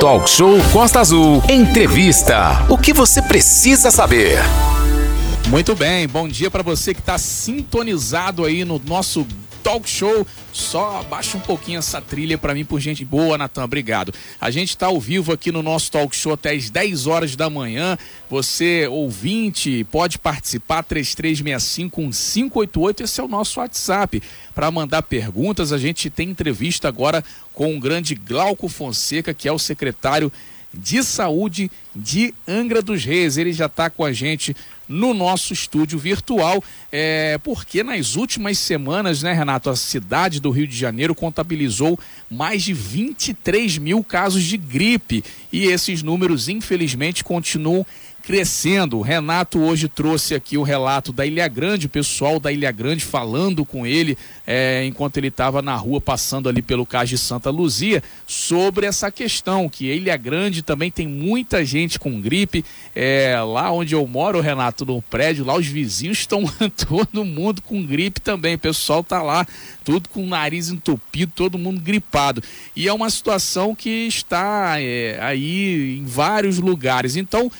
Talk Show Costa Azul. Entrevista. O que você precisa saber? Muito bem, bom dia para você que está sintonizado aí no nosso talk show. Só baixa um pouquinho essa trilha para mim, por gente boa, Natan. Obrigado. A gente está ao vivo aqui no nosso talk show até as 10 horas da manhã. Você, ouvinte, pode participar 3365-1588. Esse é o nosso WhatsApp. Para mandar perguntas, a gente tem entrevista agora com o grande Glauco Fonseca, que é o secretário de Saúde de Angra dos Reis. Ele já está com a gente no nosso estúdio virtual, é, porque nas últimas semanas, né, Renato, a cidade do Rio de Janeiro contabilizou mais de 23 mil casos de gripe e esses números, infelizmente, continuam crescendo. O Renato hoje trouxe aqui o relato da Ilha Grande, o pessoal da Ilha Grande falando com ele é, enquanto ele estava na rua passando ali pelo Cais de Santa Luzia sobre essa questão que Ilha Grande também tem muita gente com gripe. É, lá onde eu moro, Renato, no prédio, lá os vizinhos estão todo mundo com gripe também. O pessoal tá lá tudo com o nariz entupido, todo mundo gripado. E é uma situação que está é, aí em vários lugares. Então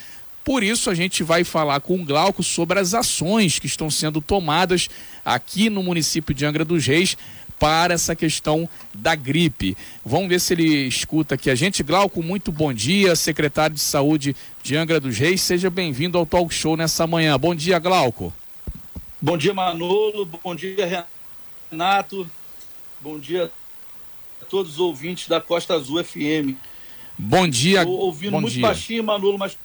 por isso, a gente vai falar com o Glauco sobre as ações que estão sendo tomadas aqui no município de Angra dos Reis para essa questão da gripe. Vamos ver se ele escuta aqui a gente. Glauco, muito bom dia, secretário de Saúde de Angra dos Reis. Seja bem-vindo ao Talk Show nessa manhã. Bom dia, Glauco. Bom dia, Manolo. Bom dia, Renato. Bom dia a todos os ouvintes da Costa Azul FM. Bom dia. Estou ouvindo bom muito dia. baixinho, Manolo, mas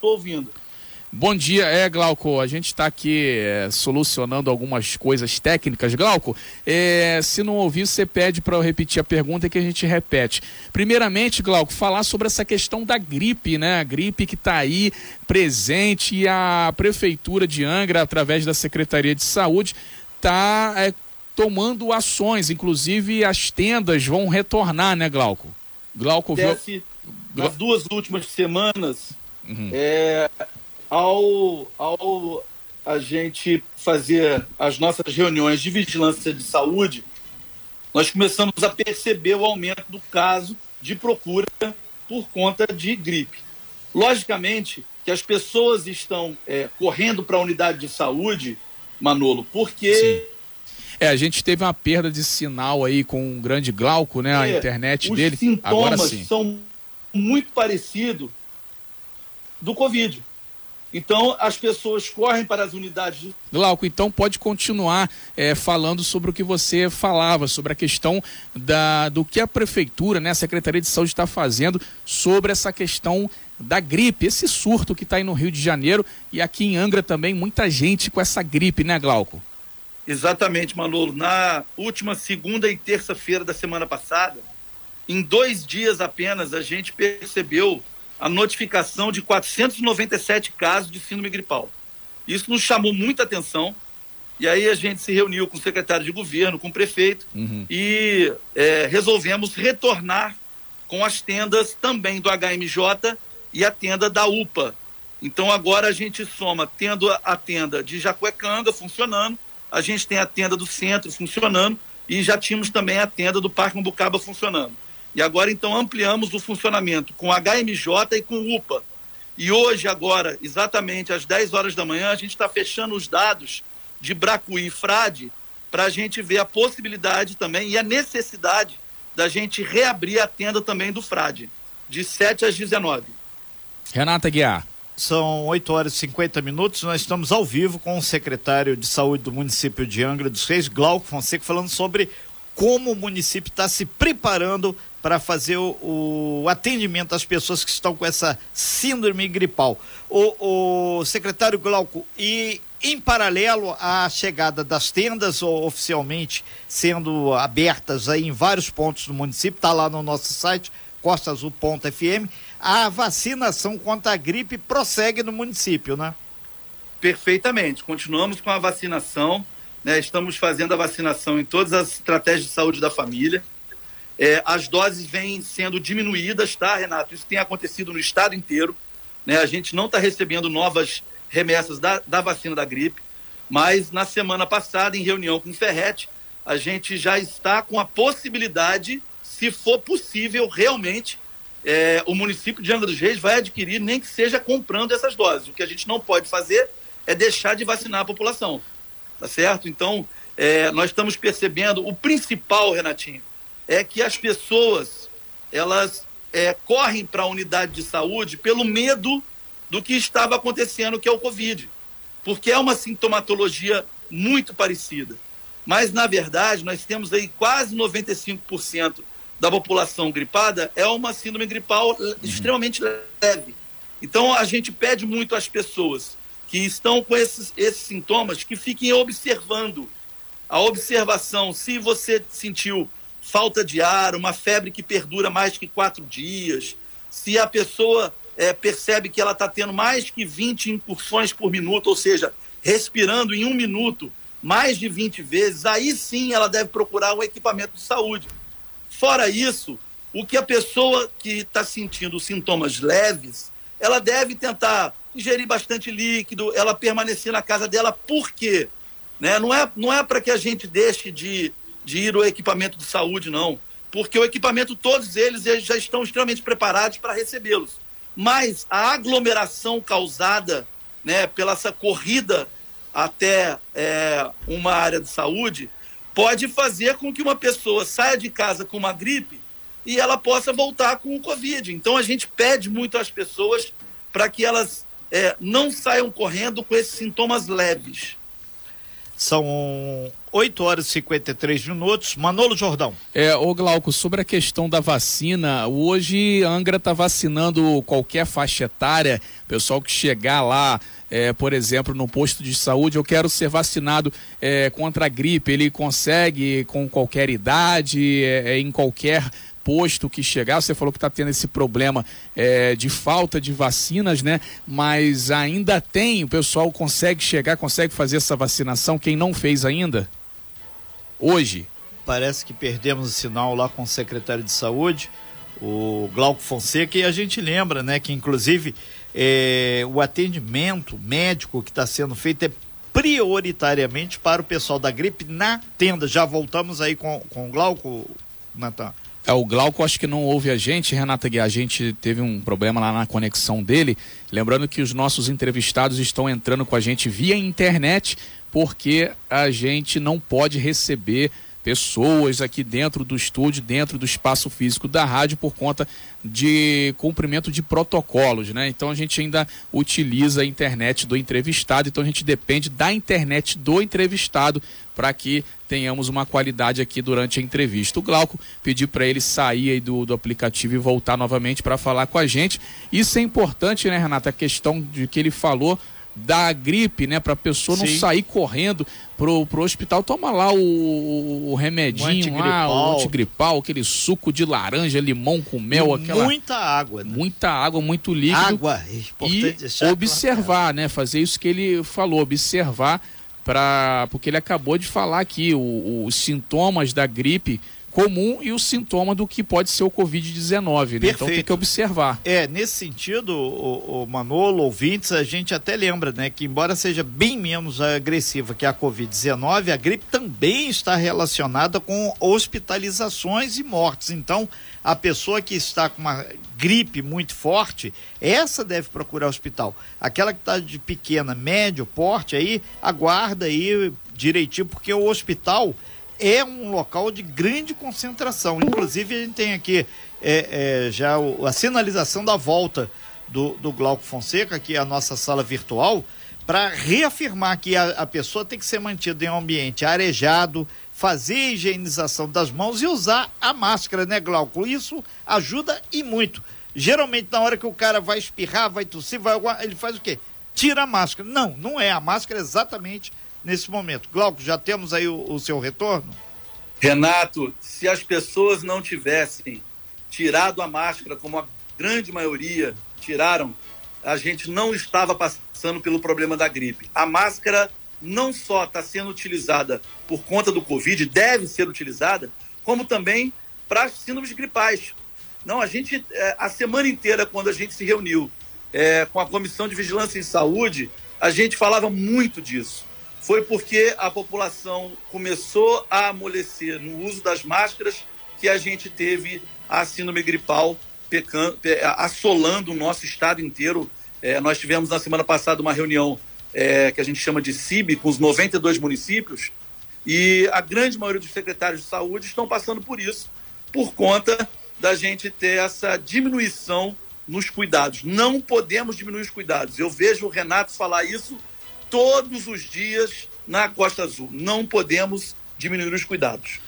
estou ouvindo. Bom dia, é Glauco. A gente está aqui é, solucionando algumas coisas técnicas. Glauco, é, se não ouvir, você pede para eu repetir a pergunta que a gente repete. Primeiramente, Glauco, falar sobre essa questão da gripe, né? A gripe que está aí presente e a Prefeitura de Angra, através da Secretaria de Saúde, está é, tomando ações. Inclusive, as tendas vão retornar, né, Glauco? Glauco viu. Nas duas últimas semanas, é, ao, ao a gente fazer as nossas reuniões de vigilância de saúde, nós começamos a perceber o aumento do caso de procura por conta de gripe. Logicamente que as pessoas estão é, correndo para a unidade de saúde, Manolo, porque Sim. É, a gente teve uma perda de sinal aí com o grande Glauco, né? A É, internet os dele. sintomas Agora sim. são muito parecidos do Covid. Então, as pessoas correm para as unidades de Glauco, então pode continuar é, falando sobre o que você falava, sobre a questão da, do que a prefeitura, né, a Secretaria de Saúde está fazendo sobre essa questão da gripe, esse surto que está aí no Rio de Janeiro e aqui em Angra também, muita gente com essa gripe, né, Glauco? Exatamente, Manolo. Na última segunda e terça-feira da semana passada, em dois dias apenas, a gente percebeu a notificação de 497 casos de síndrome gripal. Isso nos chamou muita atenção. E aí a gente se reuniu com o secretário de governo, com o prefeito, Uhum. e é, resolvemos retornar com as tendas também do HMJ e a tenda da UPA. Então agora a gente soma tendo a- tenda de Jacuecanga funcionando, a gente tem a tenda do centro funcionando e já tínhamos também a tenda do Parque Mambucaba funcionando. E agora então ampliamos o funcionamento com HMJ e com UPA. E hoje, agora, exatamente às 10 horas da manhã, a gente está fechando os dados de Bracuí e Frade para a gente ver a possibilidade também e a necessidade da gente reabrir a tenda também do Frade, de 7 às 19. Renata Guiar. São 8 horas e 50 minutos. Nós estamos ao vivo com o secretário de saúde do município de Angra dos Reis, Glauco Fonseca, falando sobre como o município está se preparando para fazer o, o atendimento às pessoas que estão com essa síndrome gripal. O, o secretário Glauco, e em paralelo à chegada das tendas oficialmente sendo abertas aí em vários pontos do município, está lá no nosso site, costaazul.fm, a vacinação contra a gripe prossegue no município, né? Perfeitamente. Continuamos com a vacinação. né? Estamos fazendo a vacinação em todas as estratégias de saúde da família. É, as doses vêm sendo diminuídas, tá, Renato? Isso tem acontecido no estado inteiro. né? A gente não está recebendo novas remessas da, da vacina da gripe, mas na semana passada, em reunião com o Ferret, a gente já está com a possibilidade, se for possível realmente, é, o município de Angra dos Reis vai adquirir, nem que seja comprando essas doses. O que a gente não pode fazer é deixar de vacinar a população. Tá certo? Então, é, nós estamos percebendo, o principal, Renatinho, é que as pessoas, elas é, correm para a unidade de saúde pelo medo do que estava acontecendo, que é o Covid. Porque é uma sintomatologia muito parecida. Mas, na verdade, nós temos aí quase 95% da população gripada é uma síndrome gripal uhum. extremamente leve. Então, a gente pede muito às pessoas que estão com esses, esses sintomas que fiquem observando. A observação, se você sentiu falta de ar, uma febre que perdura mais que quatro dias, se a pessoa é, percebe que ela está tendo mais que 20 incursões por minuto, ou seja, respirando em um minuto mais de 20 vezes, aí sim ela deve procurar um equipamento de saúde. Fora isso, o que a pessoa que está sentindo sintomas leves, ela deve tentar ingerir bastante líquido, ela permanecer na casa dela, por quê? Né? Não é, não é para que a gente deixe de, de ir ao equipamento de saúde, não. Porque o equipamento, todos eles, eles já estão extremamente preparados para recebê-los. Mas a aglomeração causada né, pela essa corrida até é, uma área de saúde, pode fazer com que uma pessoa saia de casa com uma gripe e ela possa voltar com o Covid. Então a gente pede muito às pessoas para que elas é, não saiam correndo com esses sintomas leves. São 8 horas e 53 minutos. Manolo Jordão. É, ô Glauco, sobre a questão da vacina, hoje a Angra está vacinando qualquer faixa etária, pessoal que chegar lá, é, por exemplo, no posto de saúde, eu quero ser vacinado é, contra a gripe, ele consegue com qualquer idade, é, é em qualquer posto que chegar. Você falou que está tendo esse problema é, de falta de vacinas, né? Mas ainda tem, o pessoal consegue chegar, consegue fazer essa vacinação, quem não fez ainda? Hoje. Parece que perdemos o sinal lá com o secretário de saúde, o Glauco Fonseca, e a gente lembra, né, que inclusive é, o atendimento médico que está sendo feito é prioritariamente para o pessoal da gripe na tenda. Já voltamos aí com, com o Glauco, Natan. É, o Glauco acho que não ouve a gente, Renata Gui. A gente teve um problema lá na conexão dele. Lembrando que os nossos entrevistados estão entrando com a gente via internet, porque a gente não pode receber pessoas aqui dentro do estúdio, dentro do espaço físico da rádio, por conta de cumprimento de protocolos, né? Então a gente ainda utiliza a internet do entrevistado, então a gente depende da internet do entrevistado para que tenhamos uma qualidade aqui durante a entrevista. O Glauco pediu para ele sair do, do aplicativo e voltar novamente para falar com a gente. Isso é importante, né, Renata? A questão de que ele falou da gripe, né? Para a pessoa não sair correndo pro, pro hospital. Toma lá o, o remedinho o lá, o antigripal, aquele suco de laranja, limão com mel, e aquela. Muita água, né? Muita água, muito líquido. Água, é importante e observar, né? Fazer isso que ele falou, observar para porque ele acabou de falar aqui o, os sintomas da gripe comum e o sintoma do que pode ser o Covid-19, né? Então tem que observar. É, nesse sentido, o, o, Manolo, ouvintes, a gente até lembra, né, que embora seja bem menos agressiva que a Covid-19, a gripe também está relacionada com hospitalizações e mortes. Então, a pessoa que está com uma gripe muito forte, essa deve procurar hospital. Aquela que está de pequena, médio porte, aí aguarda aí direitinho, porque o hospital é um local de grande concentração. Inclusive, a gente tem aqui é, é, já o, a sinalização da volta do, do Glauco Fonseca, que é a nossa sala virtual, para reafirmar que a, a, pessoa tem que ser mantida em um ambiente arejado, fazer a higienização das mãos e usar a máscara, né, Glauco? Isso ajuda e muito. Geralmente, na hora que o cara vai espirrar, vai tossir, vai, ele faz o quê? Tira a máscara. Não, não é. A máscara é exatamente nesse momento. Glauco, já temos aí o, o seu retorno? Renato, se as pessoas não tivessem tirado a máscara, como a grande maioria tiraram, a gente não estava passando pelo problema da gripe. A máscara não só está sendo utilizada por conta do Covid, deve ser utilizada, como também para síndromes gripais. Não, a gente, é, a semana inteira, quando a gente se reuniu é, com a Comissão de Vigilância em Saúde, a gente falava muito disso foi porque a população começou a amolecer no uso das máscaras que a gente teve a síndrome gripal pecando, assolando o nosso estado inteiro. É, nós tivemos na semana passada uma reunião é, que a gente chama de CIB, com os 92 municípios, e a grande maioria dos secretários de saúde estão passando por isso, por conta da gente ter essa diminuição nos cuidados. Não podemos diminuir os cuidados. Eu vejo o Renato falar isso todos os dias na Costa Azul. Não podemos diminuir os cuidados.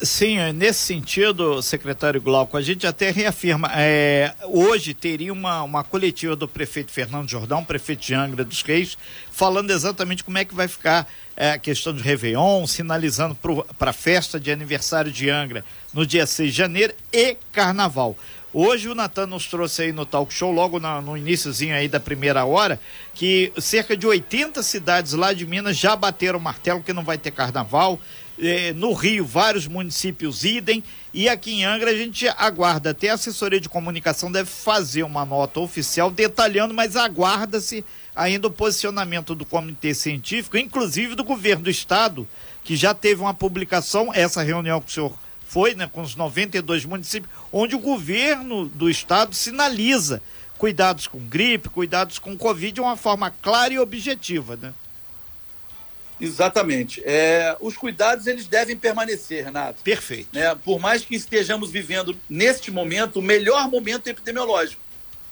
Sim, é, nesse sentido, secretário Glauco, a gente até reafirma, é, hoje teria uma, uma coletiva do prefeito Fernando Jordão, prefeito de Angra dos Reis, falando exatamente como é que vai ficar é, a questão de Réveillon, sinalizando para a festa de aniversário de Angra no dia 6 de janeiro e Carnaval. Hoje o Natan nos trouxe aí no talk show, logo no, no iníciozinho aí da primeira hora, que cerca de 80 cidades lá de Minas já bateram o martelo que não vai ter carnaval. Eh, no Rio, vários municípios idem. E aqui em Angra a gente aguarda, até a assessoria de comunicação deve fazer uma nota oficial detalhando, mas aguarda-se ainda o posicionamento do comitê científico, inclusive do governo do estado, que já teve uma publicação, essa reunião que o senhor foi, né, com os 92 municípios, onde o governo do estado sinaliza cuidados com gripe, cuidados com Covid de uma forma clara e objetiva, né? Exatamente. É, os cuidados eles devem permanecer, Renato. Perfeito. Né? Por mais que estejamos vivendo neste momento o melhor momento epidemiológico,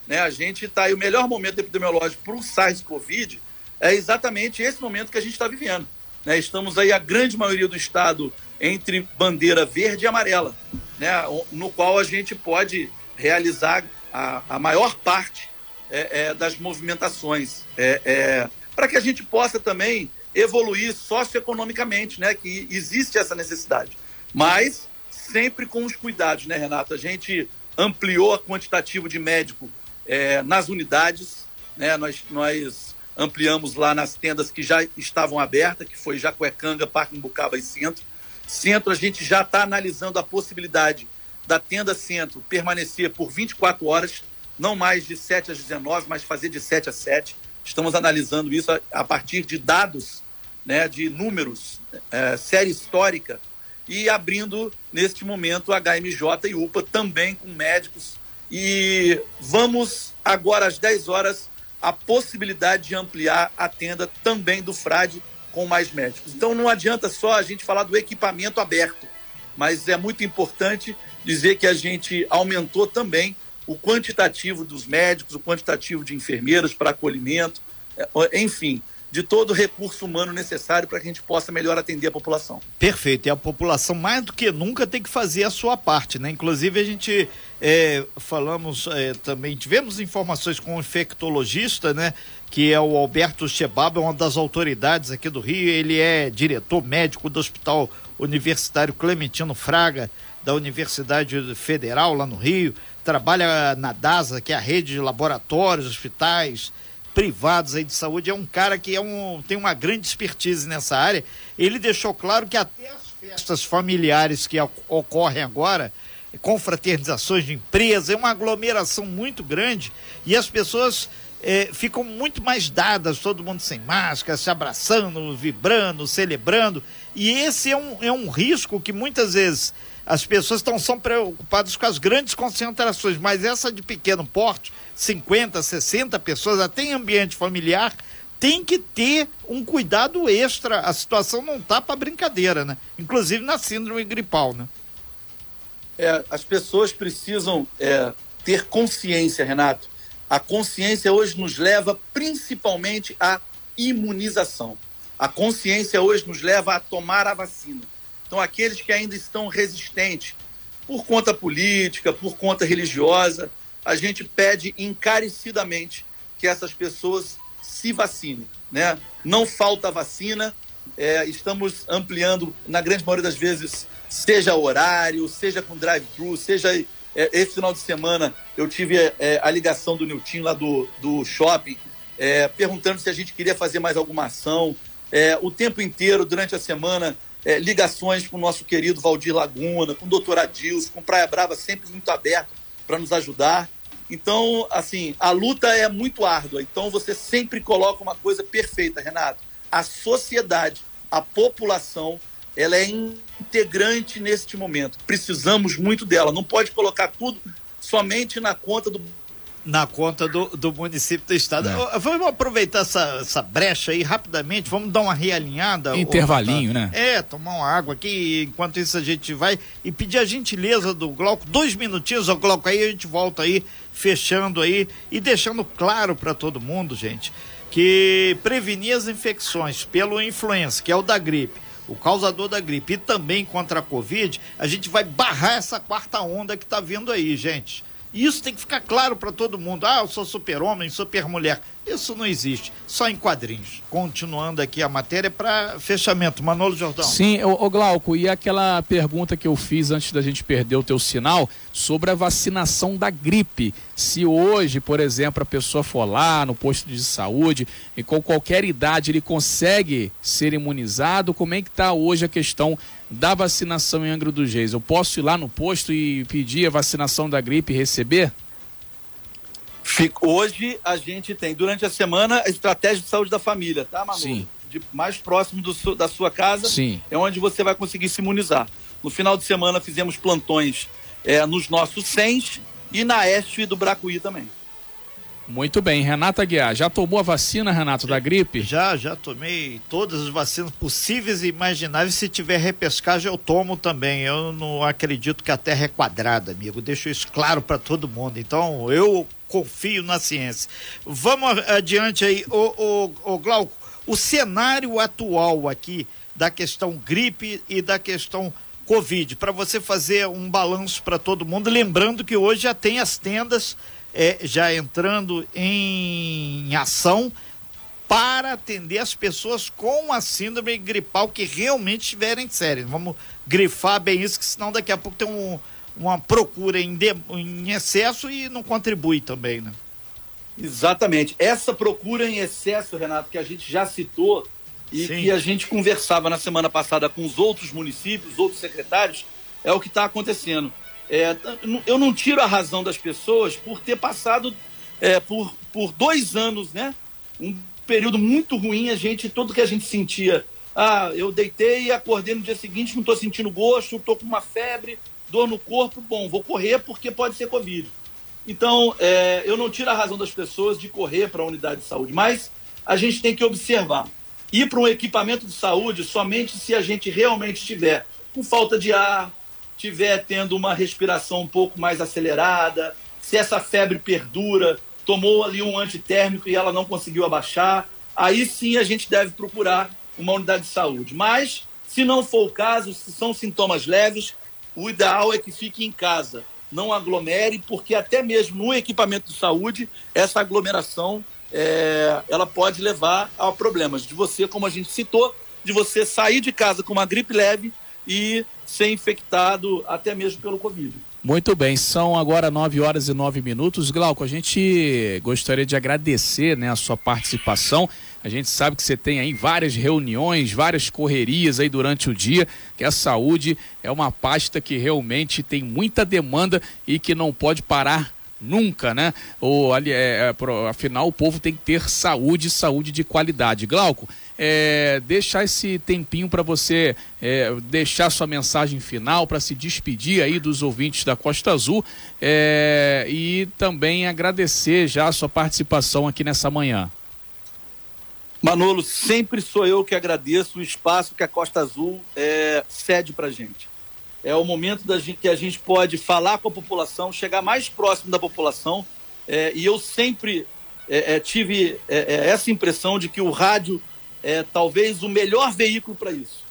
né? A gente está aí o melhor momento epidemiológico para o SARS-CoV é exatamente esse momento que a gente está vivendo. Né? Estamos aí a grande maioria do estado entre bandeira verde e amarela, né? No qual a gente pode realizar a, a maior parte é, é, das movimentações, é, é para que a gente possa também evoluir socioeconomicamente, né? Que existe essa necessidade. Mas sempre com os cuidados, né, Renato? A gente ampliou a quantitativo de médico é, nas unidades, né? Nós, nós ampliamos lá nas tendas que já estavam abertas, que foi Jacuecanga, Parque Embucaba e Centro. Centro, a gente já está analisando a possibilidade da tenda Centro permanecer por 24 horas, não mais de 7 às 19, mas fazer de 7 a 7. Estamos analisando isso a, a partir de dados né, de números, é, série histórica, e abrindo neste momento HMJ e UPA também com médicos. E vamos agora às 10 horas a possibilidade de ampliar a tenda também do Frade com mais médicos. Então não adianta só a gente falar do equipamento aberto, mas é muito importante dizer que a gente aumentou também o quantitativo dos médicos, o quantitativo de enfermeiros para acolhimento, é, enfim, de todo o recurso humano necessário para que a gente possa melhor atender a população. Perfeito. E a população, mais do que nunca, tem que fazer a sua parte, né? Inclusive, a gente é, falamos é, também, tivemos informações com o infectologista, né? Que é o Alberto Chebaba, uma das autoridades aqui do Rio. Ele é diretor médico do Hospital Universitário Clementino Fraga, da Universidade Federal, lá no Rio. Trabalha na DASA, que é a rede de laboratórios, hospitais privados aí de saúde, é um cara que é um, tem uma grande expertise nessa área. Ele deixou claro que até as festas familiares que ocorrem agora, confraternizações de empresas, é uma aglomeração muito grande e as pessoas é, ficam muito mais dadas, todo mundo sem máscara, se abraçando, vibrando, celebrando. E esse é um, é um risco que muitas vezes as pessoas estão são preocupadas com as grandes concentrações, mas essa de pequeno porte, 50, 60 pessoas, até em ambiente familiar, tem que ter um cuidado extra. A situação não tá para brincadeira, né? Inclusive na síndrome gripal, né? É, as pessoas precisam é, ter consciência, Renato. A consciência hoje nos leva principalmente à imunização. A consciência hoje nos leva a tomar a vacina. Então, aqueles que ainda estão resistentes por conta política, por conta religiosa, a gente pede encarecidamente que essas pessoas se vacinem. Né? Não falta vacina, é, estamos ampliando, na grande maioria das vezes, seja horário, seja com drive-thru, seja. É, esse final de semana eu tive é, a ligação do Nilton lá do, do shopping, é, perguntando se a gente queria fazer mais alguma ação. É, o tempo inteiro, durante a semana, é, ligações com o nosso querido Valdir Laguna, com o doutor Adilson, com Praia Brava sempre muito aberto para nos ajudar. Então, assim, a luta é muito árdua. Então, você sempre coloca uma coisa perfeita, Renato. A sociedade, a população, ela é integrante neste momento. Precisamos muito dela. Não pode colocar tudo somente na conta do na conta do, do município do estado. É. Vamos aproveitar essa, essa brecha aí rapidamente, vamos dar uma realinhada. Intervalinho, né? É, tomar uma água aqui, enquanto isso a gente vai e pedir a gentileza do Glauco, dois minutinhos, ó Glauco, aí a gente volta aí, fechando aí e deixando claro para todo mundo, gente, que prevenir as infecções pelo influenza, que é o da gripe, o causador da gripe e também contra a Covid, a gente vai barrar essa quarta onda que está vindo aí, gente. Isso tem que ficar claro para todo mundo. Ah, eu sou super-homem, super-mulher. Isso não existe, só em quadrinhos. Continuando aqui a matéria para fechamento. Manolo Jordão. Sim, o, Glauco, e aquela pergunta que eu fiz antes da gente perder o teu sinal sobre a vacinação da gripe. Se hoje, por exemplo, a pessoa for lá no posto de saúde e com qualquer idade ele consegue ser imunizado, como é que está hoje a questão da vacinação em Angra dos Reis? Eu posso ir lá no posto e pedir a vacinação da gripe e receber? Hoje a gente tem, durante a semana, a estratégia de saúde da família, tá, Manu? Sim. De mais próximo do, da sua casa Sim. é onde você vai conseguir se imunizar. No final de semana fizemos plantões é, nos nossos CENs e na Este do Bracuí também. Muito bem, Renata Guiar, já tomou a vacina, Renato, da gripe? Já, já tomei todas as vacinas possíveis e imagináveis. Se tiver repescagem, eu tomo também. Eu não acredito que a Terra é quadrada, amigo. Deixo isso claro para todo mundo. Então, eu confio na ciência. Vamos adiante aí, o, o, o Glauco. O cenário atual aqui da questão gripe e da questão Covid, para você fazer um balanço para todo mundo, lembrando que hoje já tem as tendas é, já entrando em ação para atender as pessoas com a síndrome gripal que realmente estiverem sérias. Vamos grifar bem isso, que senão daqui a pouco tem um, uma procura em, de, em excesso e não contribui também, né? Exatamente. Essa procura em excesso, Renato, que a gente já citou e Sim. que a gente conversava na semana passada com os outros municípios, outros secretários, é o que está acontecendo. É, eu não tiro a razão das pessoas por ter passado é, por, por dois anos, né? Um período muito ruim, a gente, tudo que a gente sentia. Ah, eu deitei e acordei no dia seguinte, não estou sentindo gosto, estou com uma febre, dor no corpo, bom, vou correr porque pode ser Covid. Então, é, eu não tiro a razão das pessoas de correr para a unidade de saúde, mas a gente tem que observar. Ir para um equipamento de saúde somente se a gente realmente estiver com falta de ar, tiver tendo uma respiração um pouco mais acelerada, se essa febre perdura, tomou ali um antitérmico e ela não conseguiu abaixar, aí sim a gente deve procurar uma unidade de saúde. Mas, se não for o caso, se são sintomas leves, o ideal é que fique em casa, não aglomere, porque até mesmo no equipamento de saúde, essa aglomeração é, ela pode levar a problemas de você, como a gente citou, de você sair de casa com uma gripe leve e ser infectado até mesmo pelo Covid. Muito bem, são agora 9 horas e 9 minutos. Glauco, a gente gostaria de agradecer né, a sua participação. A gente sabe que você tem aí várias reuniões, várias correrias aí durante o dia, que a saúde é uma pasta que realmente tem muita demanda e que não pode parar nunca, né? Ou, ali, é, é, afinal, o povo tem que ter saúde, saúde de qualidade. Glauco, é, deixar esse tempinho para você é, deixar sua mensagem final para se despedir aí dos ouvintes da Costa Azul é, e também agradecer já a sua participação aqui nessa manhã. Manolo, sempre sou eu que agradeço o espaço que a Costa Azul é, cede para gente. É o momento da gente, que a gente pode falar com a população, chegar mais próximo da população. É, e eu sempre é, é, tive essa impressão de que o rádio é talvez o melhor veículo para isso.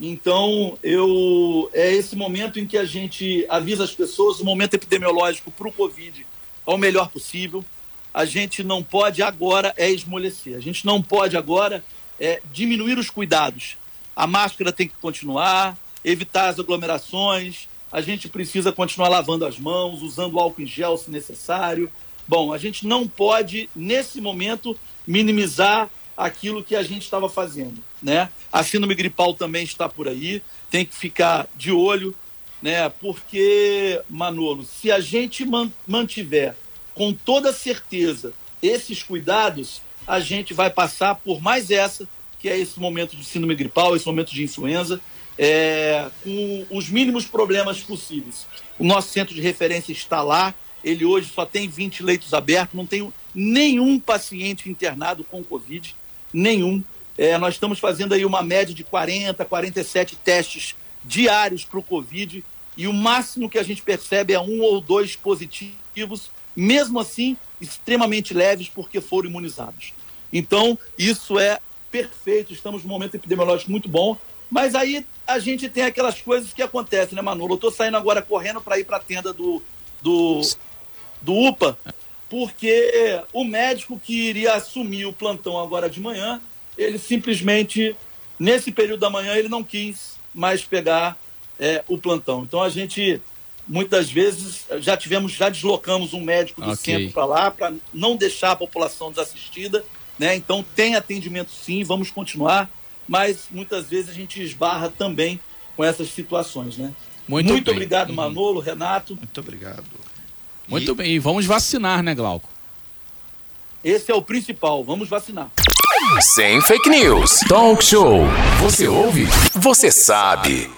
Então, eu é esse momento em que a gente avisa as pessoas, o momento epidemiológico para o Covid é o melhor possível. A gente não pode agora é esmolecer. A gente não pode agora é diminuir os cuidados. A máscara tem que continuar, evitar as aglomerações. A gente precisa continuar lavando as mãos, usando álcool em gel se necessário. Bom, a gente não pode, nesse momento, minimizar aquilo que a gente estava fazendo, né? A síndrome gripal também está por aí, tem que ficar de olho, né? Porque, Manolo, se a gente mantiver com toda certeza esses cuidados, a gente vai passar por mais essa, que é esse momento de síndrome gripal, esse momento de influenza, é, com os mínimos problemas possíveis. O nosso centro de referência está lá, ele hoje só tem 20 leitos abertos, não tem nenhum paciente internado com Covid, nenhum. É, nós estamos fazendo aí uma média de 40, 47 testes diários para o Covid e o máximo que a gente percebe é um ou dois positivos, mesmo assim extremamente leves porque foram imunizados. Então, isso é perfeito, estamos num momento epidemiológico muito bom, mas aí a gente tem aquelas coisas que acontecem, né, Manolo? Eu estou saindo agora correndo para ir para a tenda do, do, do UPA, porque o médico que iria assumir o plantão agora de manhã, ele simplesmente, nesse período da manhã, ele não quis mais pegar é, o plantão. Então a gente, muitas vezes, já tivemos, já deslocamos um médico do okay. centro para lá, para não deixar a população desassistida. Né? Então tem atendimento sim, vamos continuar, mas muitas vezes a gente esbarra também com essas situações. Né? Muito, Muito obrigado, uhum. Manolo, Renato. Muito obrigado. Muito e... bem, e vamos vacinar, né, Glauco? Esse é o principal, vamos vacinar. Sem fake news. Talk show. Você ouve? Você sabe.